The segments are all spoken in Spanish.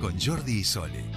Con Jordi y Sole.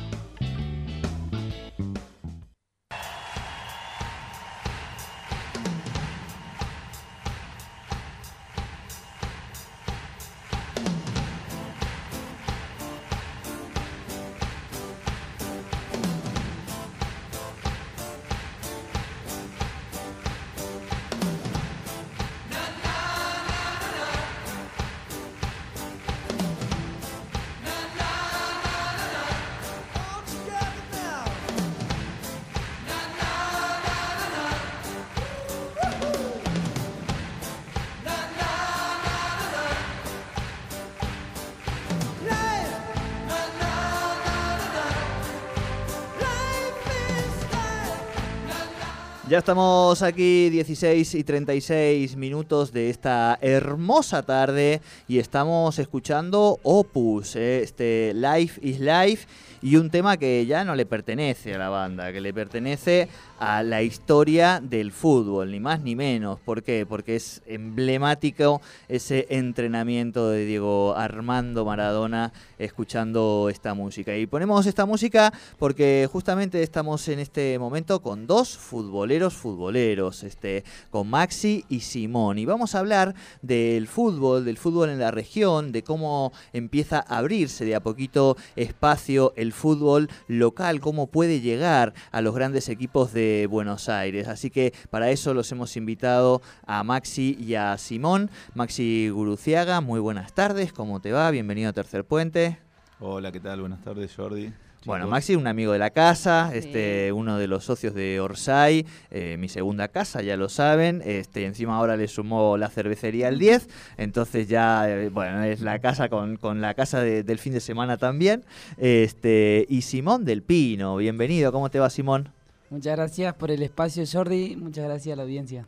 Ya estamos aquí 16 y 36 minutos de esta hermosa tarde y estamos escuchando Opus, eh, este Life is Life y un tema que ya no le pertenece a la banda, que le pertenece a la historia del fútbol, ni más ni menos. ¿Por qué? Porque es emblemático ese entrenamiento de Diego Armando Maradona escuchando esta música. Y ponemos esta música porque justamente estamos en este momento con dos futboleros futboleros, este, con Maxi y Simón. Y vamos a hablar del fútbol, del fútbol en la región, de cómo empieza a abrirse de a poquito espacio el fútbol local, cómo puede llegar a los grandes equipos de Buenos Aires. Así que para eso los hemos invitado a Maxi y a Simón. Maxi Guruciaga, muy buenas tardes, ¿cómo te va? Bienvenido a Tercer Puente. Hola, ¿qué tal? Buenas tardes, Jordi. Bueno, Maxi, un amigo de la casa, este, uno de los socios de Orsay, eh, mi segunda casa, ya lo saben. Este, encima ahora le sumó la cervecería al 10, entonces ya, eh, bueno, es la casa con, con la casa del fin de semana también. Este, y Simón del Pino, bienvenido, ¿cómo te va Simón? Muchas gracias por el espacio, Jordi. Muchas gracias a la audiencia.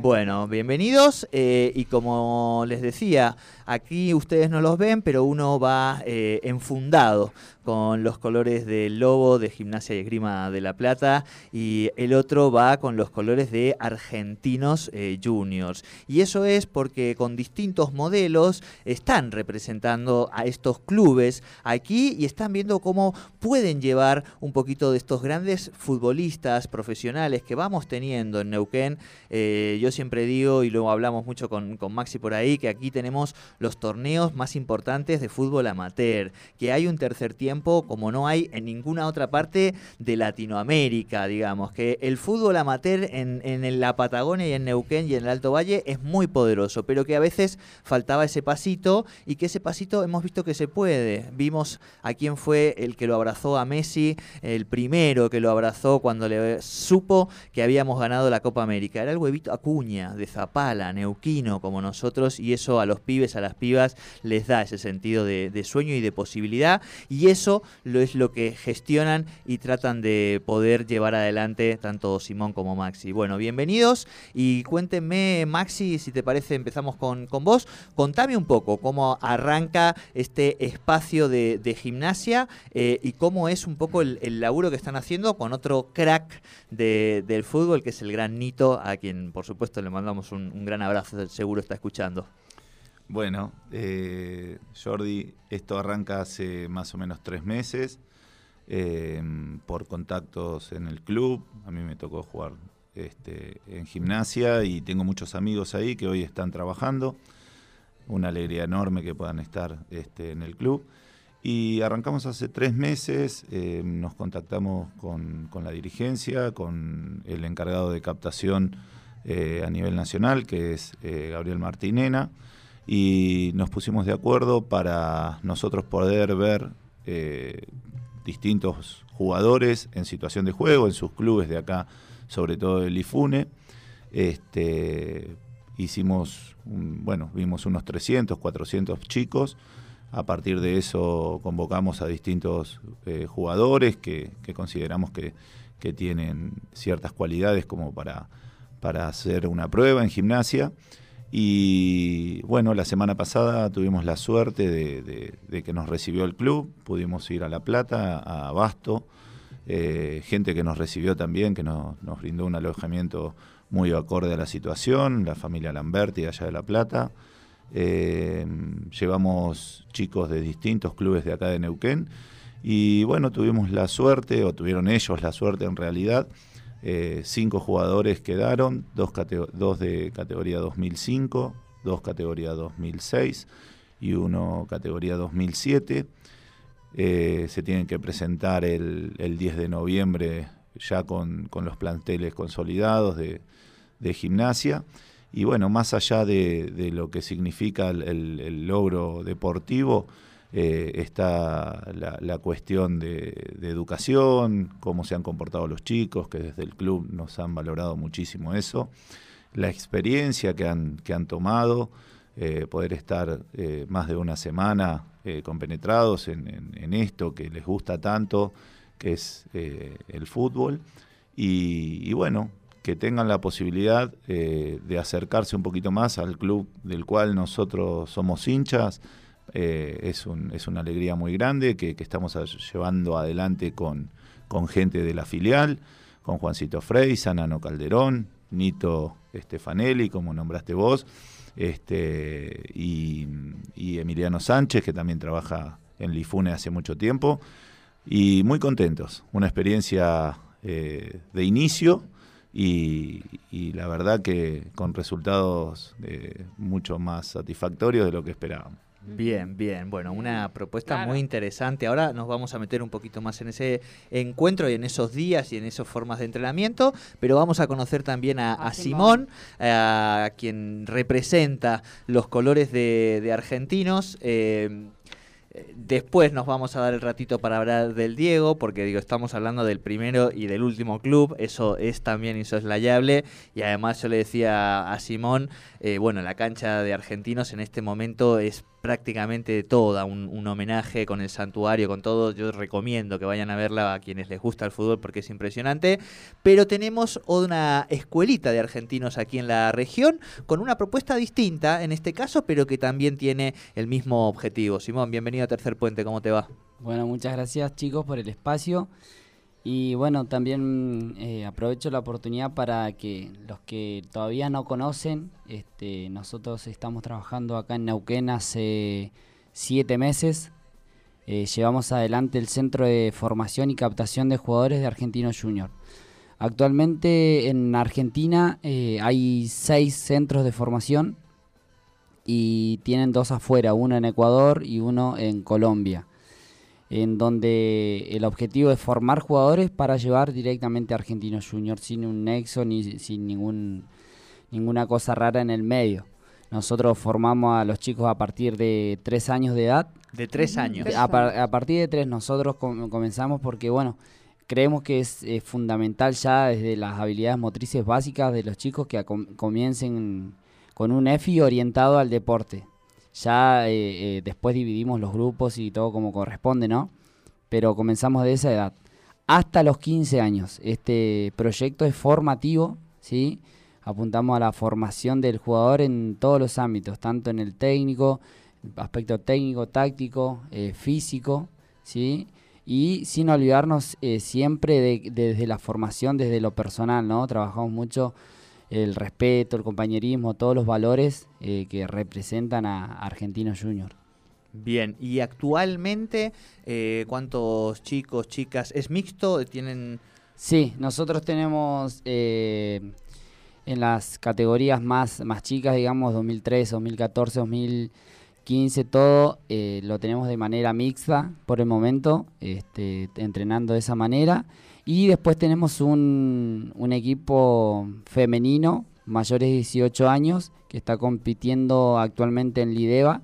Bueno, bienvenidos eh, y como les decía, aquí ustedes no los ven, pero uno va eh, enfundado con los colores del lobo de Gimnasia y Esgrima de La Plata y el otro va con los colores de Argentinos eh, Juniors. Y eso es porque con distintos modelos están representando a estos clubes aquí y están viendo cómo pueden llevar un poquito de estos grandes futbolistas profesionales que vamos teniendo en Neuquén. Eh, yo siempre digo, y luego hablamos mucho con, con Maxi por ahí, que aquí tenemos los torneos más importantes de fútbol amateur, que hay un tercer tiempo como no hay en ninguna otra parte de Latinoamérica, digamos, que el fútbol amateur en, en la Patagonia y en Neuquén y en el Alto Valle es muy poderoso, pero que a veces faltaba ese pasito y que ese pasito hemos visto que se puede. Vimos a quién fue el que lo abrazó a Messi, el primero que lo abrazó cuando le supo que habíamos ganado la Copa América. Era el huevito Acuña, de Zapala, neuquino como nosotros, y eso a los pibes, a las pibas, les da ese sentido de, sueño y de posibilidad. Y eso eso lo es lo que gestionan y tratan de poder llevar adelante tanto Simón como Maxi. Bueno, bienvenidos y cuéntenme, Maxi, si te parece, empezamos con, con vos. Contame un poco cómo arranca este espacio de, gimnasia eh, y cómo es un poco el, laburo que están haciendo con otro crack del fútbol, que es el gran Nito, a quien por supuesto le mandamos un, gran abrazo, seguro está escuchando. Bueno, eh, Jordi, esto arranca hace más o menos tres meses eh, por contactos en el club. A mí me tocó jugar este, en gimnasia y tengo muchos amigos ahí que hoy están trabajando. Una alegría enorme que puedan estar este, en el club. Y arrancamos hace tres meses, eh, nos contactamos con, con, la dirigencia, con el encargado de captación a nivel nacional, que es Gabriel Martinena y nos pusimos de acuerdo para nosotros poder ver eh, distintos jugadores en situación de juego, en sus clubes de acá, sobre todo el IFUNE. Este, hicimos, bueno, vimos unos 300, 400 chicos A partir de eso convocamos a distintos eh, jugadores que, consideramos que, tienen ciertas cualidades como para, para hacer una prueba en gimnasia. Y bueno, la semana pasada tuvimos la suerte de, que nos recibió el club, pudimos ir a La Plata, a Abasto, eh, gente que nos recibió también, que nos, nos, brindó un alojamiento muy acorde a la situación, la familia Lamberti allá de La Plata. Eh, llevamos chicos de distintos clubes de acá de Neuquén y bueno, tuvimos la suerte, o tuvieron ellos la suerte en realidad, eh, cinco jugadores quedaron, dos, de categoría 2005, dos categoría 2006 y uno categoría 2007. Eh, se tienen que presentar el, 10 de noviembre ya con, los planteles consolidados de gimnasia. Y bueno, más allá de, lo que significa el, logro deportivo, eh, está la, cuestión de, educación, cómo se han comportado los chicos, que desde el club nos han valorado muchísimo eso, la experiencia que han, que han tomado, eh, poder estar eh, más de una semana compenetrados en, esto que les gusta tanto, que es el fútbol. y bueno, que tengan la posibilidad eh, de acercarse un poquito más al club del cual nosotros somos hinchas. Eh, es, un, es una alegría muy grande que, estamos llevando adelante con, con, gente de la filial, con Juancito Frey, Sanano Calderón, Nito Stefanelli, como nombraste vos, este, y, Emiliano Sánchez, que también trabaja en Lifune hace mucho tiempo, y muy contentos. Una experiencia eh, de inicio y, la verdad que con resultados eh, mucho más satisfactorios de lo que esperábamos. Bien, bien. Bueno, una propuesta muy interesante. Ahora nos vamos a meter un poquito más en ese encuentro y en esos días y en esas formas de entrenamiento, pero vamos a conocer también a, Simón, a quien representa los colores de, argentinos. Eh, Después nos vamos a dar el ratito para hablar del Diego, porque digo, estamos hablando del primero y del último club, eso es también insoslayable. Y además yo le decía a Simón, eh, bueno, la cancha de argentinos en este momento es prácticamente toda, un, homenaje con el santuario, con todo. Yo recomiendo que vayan a verla a quienes les gusta el fútbol porque es impresionante. Pero tenemos una escuelita de argentinos aquí en la región con una propuesta distinta en este caso, pero que también tiene el mismo objetivo. Simón, bienvenido a Tercer Puente, ¿cómo te va? Bueno, muchas gracias chicos por el espacio. Y bueno, también eh, aprovecho la oportunidad para que los que todavía no conocen, este, nosotros estamos trabajando acá en Neuquén hace siete meses. Eh, llevamos adelante el Centro de Formación y Captación de Jugadores de Argentino Junior. Actualmente en Argentina eh, hay seis centros de formación y tienen dos afuera, uno en Ecuador y uno en Colombia en donde el objetivo es formar jugadores para llevar directamente a Argentinos Juniors sin un nexo ni sin ningún, ninguna cosa rara en el medio. Nosotros formamos a los chicos a partir de tres años de edad. De tres años. A, partir de tres nosotros comenzamos porque, bueno, creemos que es fundamental ya desde las habilidades motrices básicas de los chicos que comiencen con un EFI orientado al deporte ya eh, eh, después dividimos los grupos y todo como corresponde, ¿no? Pero comenzamos de esa edad. Hasta los 15 años. Este proyecto es formativo, ¿sí? Apuntamos a la formación del jugador en todos los ámbitos, tanto en el técnico, aspecto técnico, táctico, eh, físico, ¿sí? Y sin olvidarnos siempre de, desde la formación, desde lo personal, ¿no? Trabajamos mucho el respeto, el compañerismo, todos los valores eh, que representan a Argentinos Junior. Bien, y actualmente, eh, ¿cuántos chicos, chicas? ¿Es mixto? ¿Tienen...? Sí, nosotros tenemos eh, en las categorías más, más chicas, digamos, 2003, 2014, 2015, todo lo tenemos de manera mixta por el momento, este, entrenando de esa manera. Y después tenemos un, un equipo femenino, mayores de 18 años, que está compitiendo actualmente en Lideva.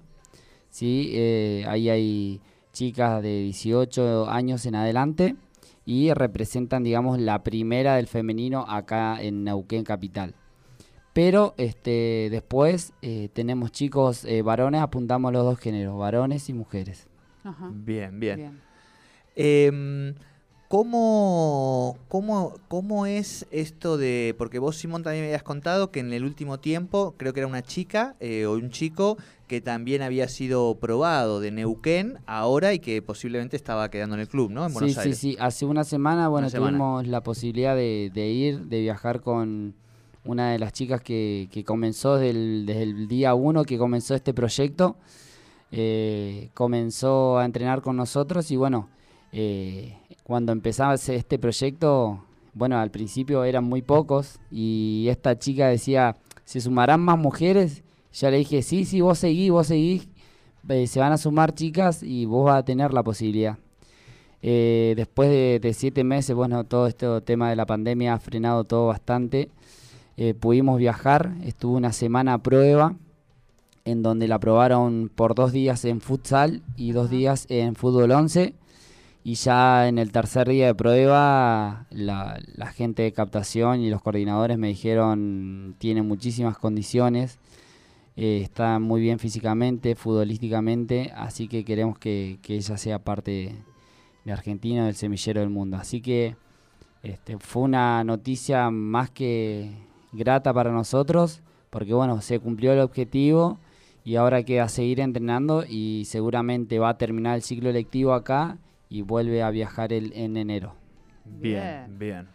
¿sí? Eh, ahí hay chicas de 18 años en adelante y representan, digamos, la primera del femenino acá en Neuquén Capital. Pero este, después eh, tenemos chicos eh, varones, apuntamos los dos géneros, varones y mujeres. Ajá. Bien, bien. Bien. ¿Cómo, cómo, cómo es esto de...? Porque vos, Simón, también me habías contado que en el último tiempo, creo que era una chica eh, o un chico que también había sido probado de Neuquén ahora y que posiblemente estaba quedando en el club, ¿no? En Buenos sí, Aires. sí, sí. Hace una semana, bueno, Una semana. tuvimos la posibilidad de, de ir, de viajar con una de las chicas que, que comenzó desde el, desde el día uno que comenzó este proyecto. Eh, comenzó a entrenar con nosotros y bueno, eh, cuando empezaba este proyecto, bueno, al principio eran muy pocos y esta chica decía, ¿se sumarán más mujeres? Ya le dije, sí, sí, vos seguís, vos seguís, eh, se van a sumar chicas y vos vas a tener la posibilidad. Eh, después de, de siete meses, bueno, todo este tema de la pandemia ha frenado todo bastante. Eh, pudimos viajar, estuvo una semana a prueba, en donde la probaron por dos días en futsal y dos días en fútbol 11. Y ya en el tercer día de prueba, la, gente de captación y los coordinadores me dijeron, tiene muchísimas condiciones, eh, está muy bien físicamente, futbolísticamente, así que queremos que, que ella sea parte de Argentina, del semillero del mundo. Así que este, fue una noticia más que grata para nosotros, porque bueno, se cumplió el objetivo y ahora queda seguir entrenando y seguramente va a terminar el ciclo lectivo acá y vuelve a viajar el, en enero. Bien, Bien.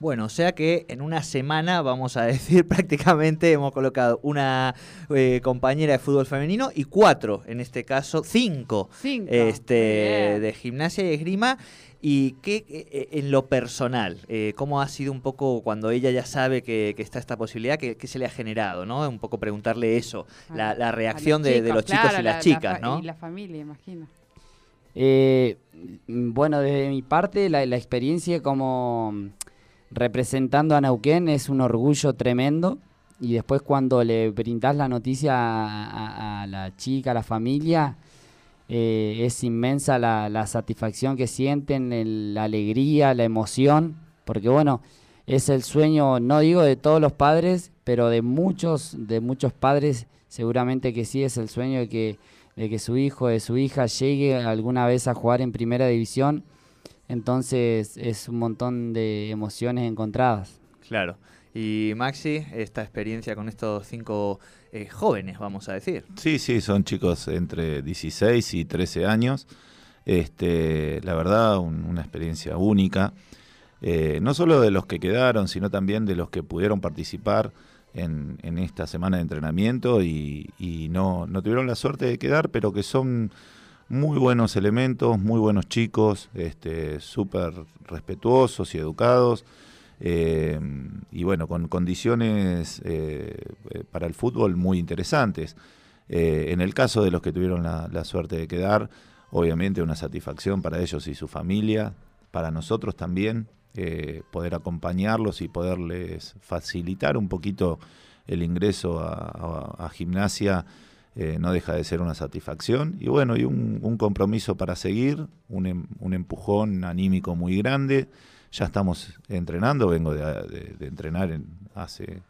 Bueno, o sea que en una semana, vamos a decir, prácticamente hemos colocado una eh, compañera de fútbol femenino y cuatro, en este caso, cinco, Cinco. este, Bien. de gimnasia y esgrima. ¿Y qué, eh, en lo personal, eh, cómo ha sido un poco cuando ella ya sabe que, que está esta posibilidad, qué, qué se le ha generado, ¿no? Un poco preguntarle eso, la, la los reacción de, de los chicos claro, y las la- la chicas, ¿no? Y la familia, imagino. Eh, mm, bueno, desde mi parte, la, experiencia como mm, representando a Neuquén es un orgullo tremendo. Y después cuando le brindás la noticia a, la chica, a la familia, eh, es inmensa la, satisfacción que sienten, la alegría, la emoción. Porque bueno, es el sueño, no digo de todos los padres, pero de muchos, de muchos padres seguramente que sí es el sueño de que de que su hijo, de su hija llegue alguna vez a jugar en primera división. Entonces es un montón de emociones encontradas. Claro. Y Maxi, esta experiencia con estos cinco eh, jóvenes, vamos a decir. Sí, sí, son chicos entre 16 y 13 años. Este, la verdad, un- una experiencia única. Eh, no solo de los que quedaron, sino también de los que pudieron participar en, en esta semana de entrenamiento y, no, no tuvieron la suerte de quedar, pero que son muy buenos elementos, muy buenos chicos, este, súper respetuosos y educados. eh, y bueno, con condiciones eh, eh, para el fútbol muy interesantes. En el caso de los que tuvieron la suerte de quedar, obviamente una satisfacción para ellos y su familia, para nosotros también, eh, poder acompañarlos y poderles facilitar un poquito el ingreso a, gimnasia. eh, no deja de ser una satisfacción y bueno, y un, un compromiso para seguir, un, em- un empujón anímico muy grande. Ya estamos entrenando, vengo de, de- de entrenar en, hace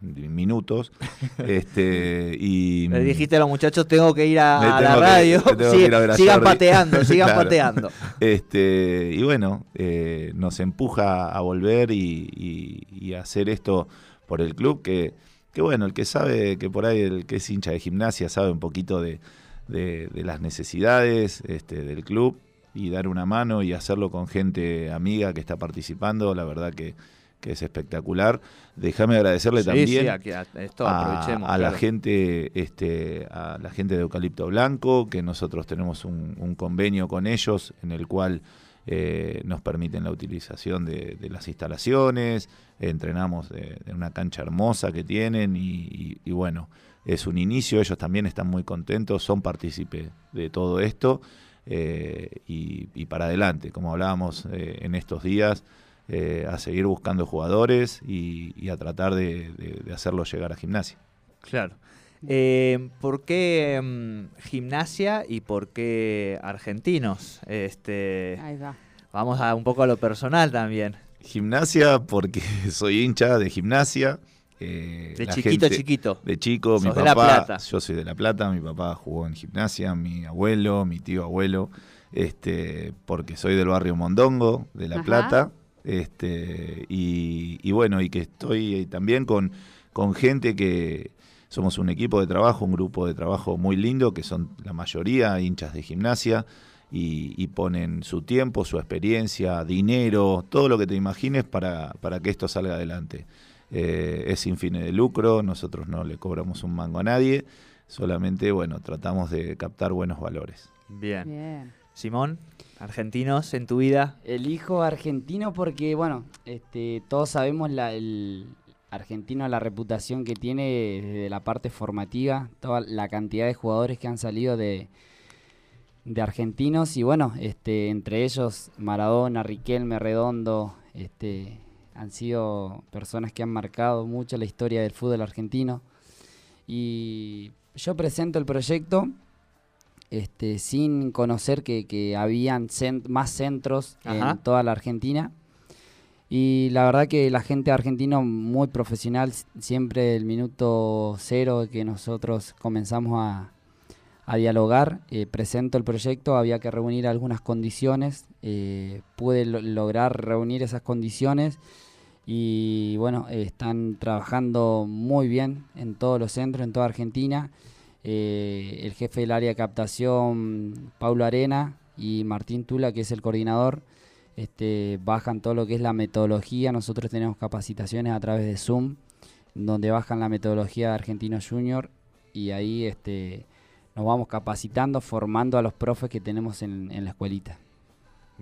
minutos. este, y, Le dijiste a los muchachos, tengo que ir a, la radio. me tengo que Sí, ir a ver a sigan Jordi. pateando, sigan Claro. pateando. Este, y bueno, eh, nos empuja a volver y, y- hacer esto por el club, que, que bueno, el que sabe, que por ahí el que es hincha de gimnasia sabe un poquito de, de- de las necesidades este, del club y dar una mano y hacerlo con gente amiga que está participando, la verdad que, que es espectacular. Déjame agradecerle Sí, también sí, aquí, a- esto la gente este a la gente de Eucalipto Blanco que nosotros tenemos un, un convenio con ellos en el cual eh, nos permiten la utilización de, de las instalaciones entrenamos en una cancha hermosa que tienen y, y- y bueno es un inicio ellos también están muy contentos son partícipes de todo esto eh, y, y para adelante como hablábamos eh, en estos días eh, a seguir buscando jugadores y, y a tratar de, de- de hacerlos llegar a gimnasia. Claro. Eh, ¿Por qué mm, gimnasia y por qué argentinos? Este, Ahí va. vamos a un poco a lo personal también. Gimnasia porque soy hincha de gimnasia. eh, de chiquito, gente- chiquito. De chico, mi Sos de La papá, Plata. yo soy de La Plata, mi papá jugó en gimnasia, mi abuelo, mi tío abuelo, este, porque soy del barrio Mondongo, de La Ajá. Plata, este, y, y bueno, y que estoy también con, con gente que somos un equipo de trabajo, un grupo de trabajo muy lindo, que son la mayoría hinchas de gimnasia, y, y ponen su tiempo, su experiencia, dinero, todo lo que te imagines para, para que esto salga adelante. Eh, es sin fines de lucro, nosotros no le cobramos un mango a nadie, solamente, bueno, tratamos de captar buenos valores. Bien. Bien. Simón, argentinos en tu vida. Elijo argentino porque, bueno, este, todos sabemos la, el argentino, la reputación que tiene desde la parte formativa, toda la cantidad de jugadores que han salido de, de argentinos y bueno, este, entre ellos Maradona, Riquelme, Redondo, este, han sido personas que han marcado mucho la historia del fútbol argentino. Y yo presento el proyecto este, sin conocer que, que habían más centros Ajá. en toda la Argentina. Y la verdad que la gente argentina muy profesional, siempre el minuto cero que nosotros comenzamos a, a dialogar, eh, presento el proyecto, había que reunir algunas condiciones, eh, pude lo- lograr reunir esas condiciones y bueno, eh, están trabajando muy bien en todos los centros, en toda Argentina. Eh, el jefe del área de captación, Paulo Arena, y Martín Tula, que es el coordinador, este, bajan todo lo que es la metodología. Nosotros tenemos capacitaciones a través de Zoom, donde bajan la metodología de Argentino Junior y ahí este, nos vamos capacitando, formando a los profes que tenemos en, en la escuelita.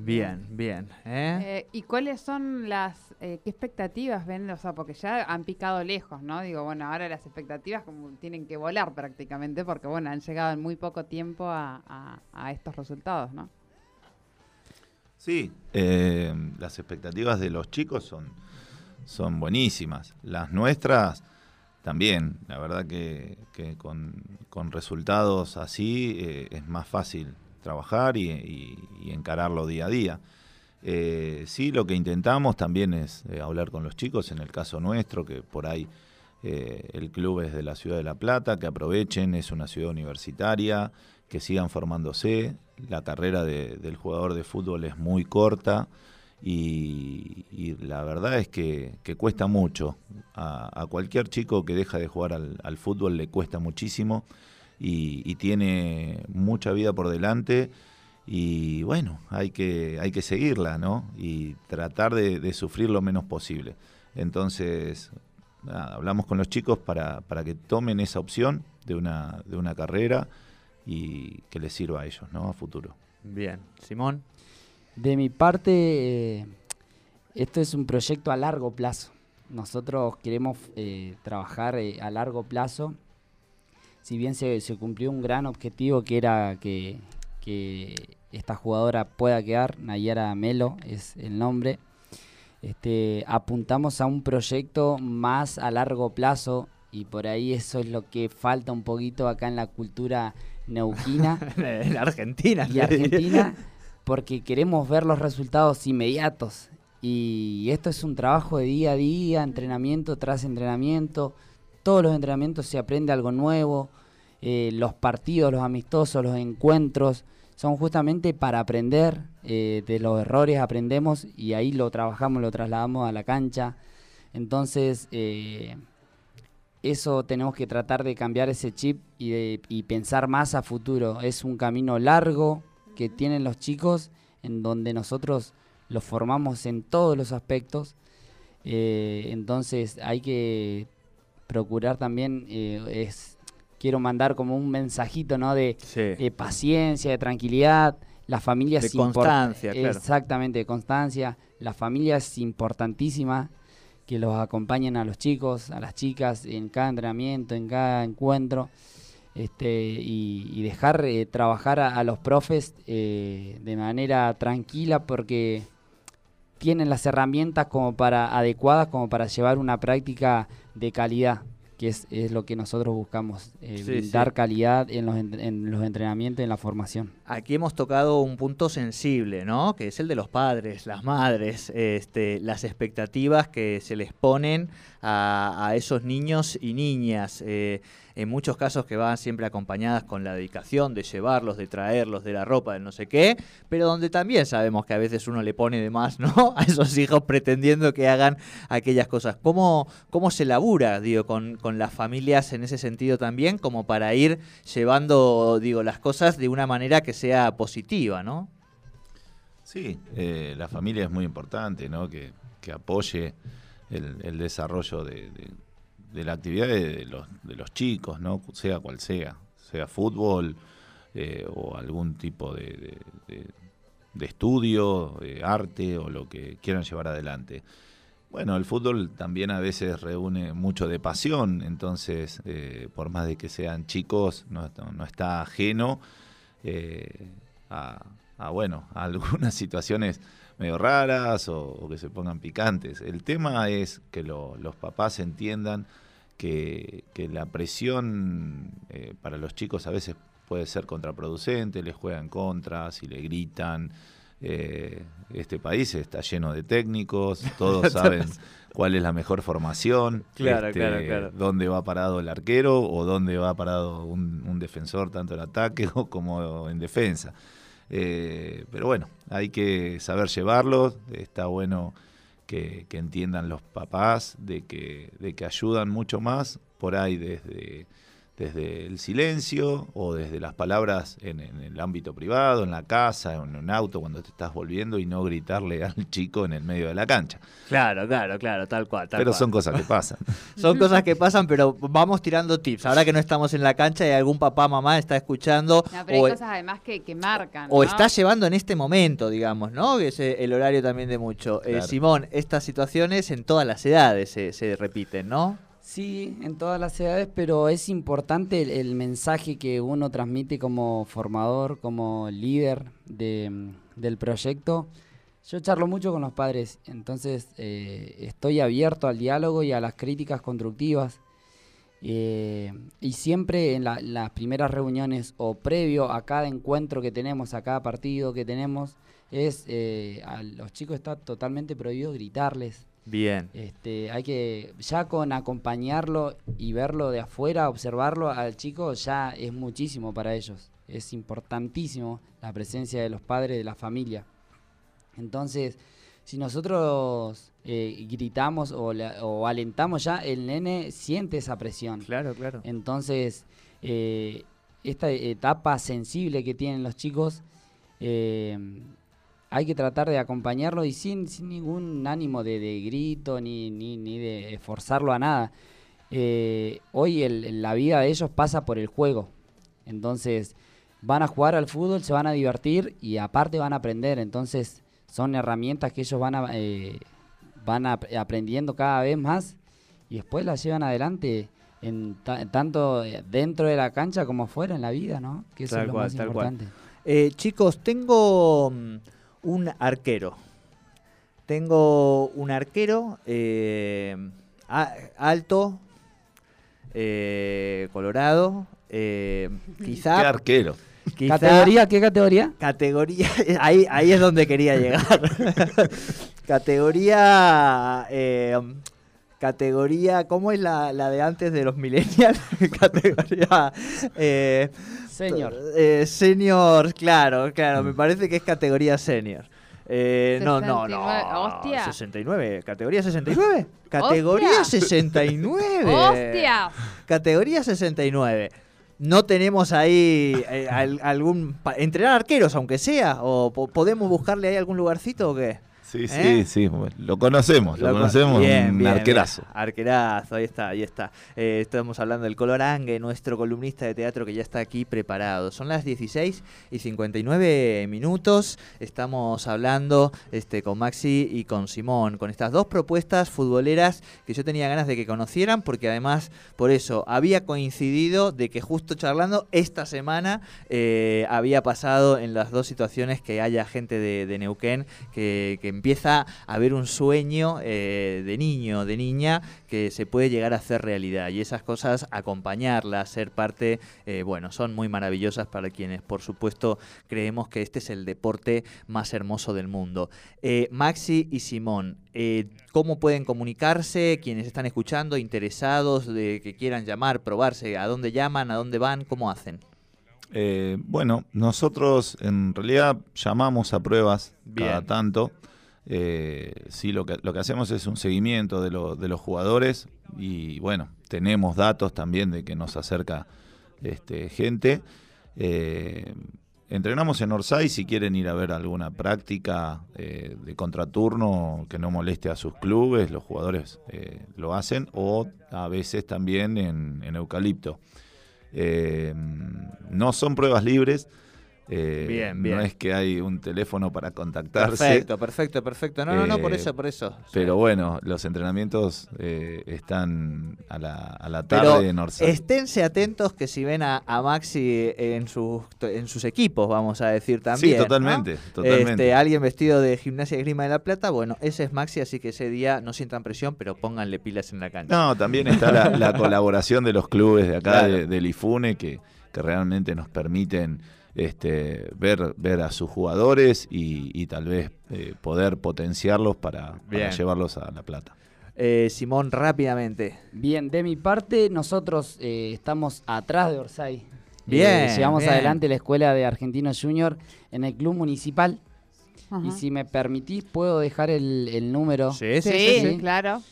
Bien, bien. ¿eh? Eh, ¿Y cuáles son las, eh, qué expectativas ven? O sea, porque ya han picado lejos, ¿no? Digo, bueno, ahora las expectativas como tienen que volar prácticamente porque, bueno, han llegado en muy poco tiempo a, a- a estos resultados, ¿no? Sí, eh, las expectativas de los chicos son, son buenísimas. Las nuestras también. La verdad que, que con, con resultados así eh, es más fácil trabajar y, encararlo día a día. Eh, sí, lo que intentamos también es eh, hablar con los chicos, en el caso nuestro, que por ahí eh, el club es de la ciudad de La Plata, que aprovechen, es una ciudad universitaria, que sigan formándose. La carrera de- del jugador de fútbol es muy corta y, la verdad es que, cuesta mucho. A, cualquier chico que deja de jugar al fútbol le cuesta muchísimo y, y tiene mucha vida por delante. Y bueno, hay que, hay que seguirla, ¿no? Y tratar de, de sufrir lo menos posible. Entonces, nada, hablamos con los chicos para, para que tomen esa opción de una, de una carrera y que les sirva a ellos, ¿no? A futuro. Bien. Simón. De mi parte, eh, esto es un proyecto a largo plazo. Nosotros queremos eh, trabajar eh, a largo plazo. Si bien se, se cumplió un gran objetivo que era que, que esta jugadora pueda quedar, Nayara Melo es el nombre, este, apuntamos a un proyecto más a largo plazo y por ahí eso es lo que falta un poquito acá en la cultura neuquina en Argentina. y Argentina porque queremos ver los resultados inmediatos. Y esto es un trabajo de día a día, entrenamiento tras entrenamiento. Todos los entrenamientos se aprende algo nuevo. eh, los partidos, los amistosos, los encuentros son justamente para aprender. eh, de los errores aprendemos y ahí lo trabajamos, lo trasladamos a la cancha. Entonces, eh, eso tenemos que tratar de cambiar ese chip y, de- pensar más a futuro. Es un camino largo que tienen los chicos en donde nosotros los formamos en todos los aspectos. Entonces hay que procurar también, eh, es, quiero mandar como un mensajito ¿no? de, Sí. de paciencia, de tranquilidad. La familia De es constancia, claro. Exactamente, de constancia. La familia es importantísima, que los acompañen a los chicos, a las chicas en cada entrenamiento, en cada encuentro. Este, y, y dejar eh, trabajar a, a los profes eh, de manera tranquila porque tienen las herramientas como para adecuadas como para llevar una práctica de calidad. que es, es lo que nosotros buscamos, eh, Sí, sí. calidad en los, en, en los entrenamientos y en la formación. Aquí hemos tocado un punto sensible, ¿no? Que es el de los padres, las madres, este, las expectativas que se les ponen a, esos niños y niñas. eh, en muchos casos que van siempre acompañadas con la dedicación de llevarlos, de traerlos, de la ropa, de no sé qué, pero donde también sabemos que a veces uno le pone de más, ¿no? A esos hijos pretendiendo que hagan aquellas cosas. ¿Cómo, cómo se labura, digo, con, con las familias en ese sentido también, como para ir llevando, digo, las cosas de una manera que sea positiva, ¿no? Sí, eh, la familia es muy importante, ¿no? Que, que apoye el, desarrollo de, de- la actividad de, los, de los chicos, ¿no? Sea cual sea, sea fútbol eh, o algún tipo de, de- estudio, arte o lo que quieran llevar adelante. Bueno, el fútbol también a veces reúne mucho de pasión, entonces, eh, por más de que sean chicos, no está ajeno eh, a, a, bueno, a algunas situaciones medio raras o, o que se pongan picantes. El tema es que lo- los papás entiendan que, que la presión eh, para los chicos a veces puede ser contraproducente, les juega en contra, si le gritan. Eh, este país está lleno de técnicos, todos saben cuál es la mejor formación, Claro, este, claro, claro. dónde va parado el arquero o dónde va parado un, un defensor, tanto en ataque como en defensa. Eh, pero bueno, hay que saber llevarlos, está bueno que, que entiendan los papás de que, de que ayudan mucho más por ahí desde, desde el silencio o desde las palabras en, en el ámbito privado, en la casa, en un auto cuando te estás volviendo y no gritarle al chico en el medio de la cancha. Claro, claro, claro, tal cual. Tal pero cual. son cosas que pasan. Son cosas que pasan, pero vamos tirando tips. Ahora que no estamos en la cancha y algún papá, mamá está escuchando No, pero o, hay cosas además que, que marcan. o ¿no? está llevando en este momento, digamos, ¿no? Que es eh, el horario también de mucho. Eh. Simón, estas situaciones en todas las edades se, se repiten, ¿no? Sí, en todas las edades, pero es importante el, mensaje que uno transmite como formador, como líder de, del proyecto. Yo charlo mucho con los padres, entonces eh, estoy abierto al diálogo y a las críticas constructivas. Eh, y siempre en la- las primeras reuniones o previo a cada encuentro que tenemos, a cada partido que tenemos, es eh, a los chicos está totalmente prohibido gritarles. Bien. Este, hay que, ya con acompañarlo y verlo de afuera, observarlo al chico, ya es muchísimo para ellos. Es importantísimo la presencia de los padres, de la familia. Entonces, si nosotros eh, gritamos o, la- o alentamos ya, el nene siente esa presión. Claro, claro. Entonces, eh, esta etapa sensible que tienen los chicos, eh, hay que tratar de acompañarlo y sin, sin ningún ánimo de, de grito ni, ni, ni de forzarlo a nada. Eh, hoy el- la vida de ellos pasa por el juego. Entonces, van a jugar al fútbol, se van a divertir y aparte van a aprender. Entonces, son herramientas que ellos van, a, eh, van ap- aprendiendo cada vez más y después las llevan adelante en ta- tanto dentro de la cancha como fuera en la vida, ¿no? Que eso Tal es lo cual, más importante. Eh, chicos, tengo mm, un arquero. Tengo un arquero eh, a- alto, eh, colorado, eh, ¡Qué quizá, arquero! quizá ¿Categoría? ¿Qué categoría? categoría, ahí, ahí es donde quería llegar. categoría, eh, categoría, ¿cómo es la, la de antes de los millennials? categoría, Señor. eh, senior, claro, claro, me parece que es categoría senior. Eh, no, no, no. 69, hostia. 69, categoría 69. Categoría Hostia. 69. ¡Hostia! Categoría 69. No tenemos ahí eh, al- algún... pa- entrenar arqueros, aunque sea, o po- podemos buscarle ahí algún lugarcito o qué. Sí, sí, ¿Eh? sí, bueno, lo conocemos, lo, Lo con- conocemos, bien, un bien, arquerazo. bien. Arquerazo, ahí está, ahí está. Eh, estamos hablando del Colorangue, nuestro columnista de teatro que ya está aquí preparado. Son las 16 y 59 minutos. Estamos hablando este, con Maxi y con Simón, con estas dos propuestas futboleras que yo tenía ganas de que conocieran, porque además, por eso, había coincidido de que justo charlando esta semana eh, había pasado en las dos situaciones que haya gente de, de Neuquén que, que empieza a haber un sueño eh, de niño, de niña, que se puede llegar a hacer realidad. Y esas cosas, acompañarlas, ser parte, eh, bueno, son muy maravillosas para quienes, por supuesto, creemos que este es el deporte más hermoso del mundo. Eh, Maxi y Simón, ¿cómo pueden comunicarse? Quienes están escuchando, interesados, de que quieran llamar, probarse, ¿a dónde llaman? ¿A dónde van? ¿Cómo hacen? Eh, bueno, nosotros en realidad llamamos a pruebas cada tanto. Eh, sí, lo que, lo que hacemos es un seguimiento de, de, los jugadores y bueno, tenemos datos también de que nos acerca este, gente. Eh, entrenamos en Orsay si quieren ir a ver alguna práctica de contraturno que no moleste a sus clubes, los jugadores lo hacen, o a veces también en, Eucalipto. Eh, no son pruebas libres. Eh, bien, bien. No es que hay un teléfono para contactarse. Perfecto, perfecto, perfecto. No, no, no, por eh, eso, por eso. Pero bueno, los entrenamientos eh, están a la, a la tarde en Orsay. Esténse atentos que si ven a, Maxi en sus, en sus equipos, vamos a decir también. Sí, totalmente, totalmente. Este, alguien vestido de gimnasia y grima de la plata, bueno, ese es Maxi, así que ese día no sientan presión, pero pónganle pilas en la cancha. No, también está la, colaboración de los clubes de acá, del IFUNE, que, que realmente nos permiten este, ver, ver a sus jugadores y, tal vez eh, poder potenciarlos para, llevarlos a La Plata. Eh, Simón, rápidamente. Bien, de mi parte, nosotros eh, estamos atrás de Orsay. Bien. llevamos adelante la escuela de Argentinos Junior en el club municipal. Y si me permitís, puedo dejar el, número. Sí, sí, sí, claro.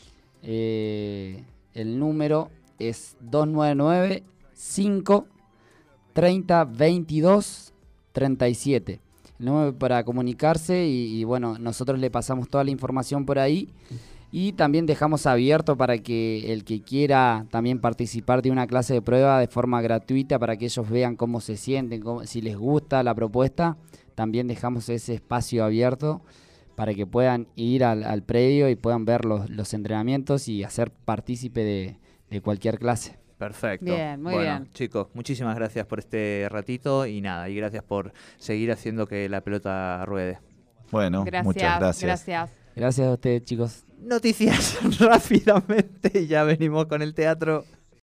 el número es 299 5 30 22 37. El número para comunicarse y, bueno, nosotros le pasamos toda la información por ahí y también dejamos abierto para que el que quiera también participar de una clase de prueba de forma gratuita para que ellos vean cómo se sienten, si les gusta la propuesta, también dejamos ese espacio abierto para que puedan ir al, predio y puedan ver los, entrenamientos y hacer partícipe de cualquier clase. Perfecto. Bien, muy bueno, bien. Chicos, muchísimas gracias por este ratito y nada, y gracias por seguir haciendo que la pelota ruede. Bueno, muchas gracias. Gracias. Gracias a ustedes, chicos. Noticias rápidamente, ya venimos con el teatro.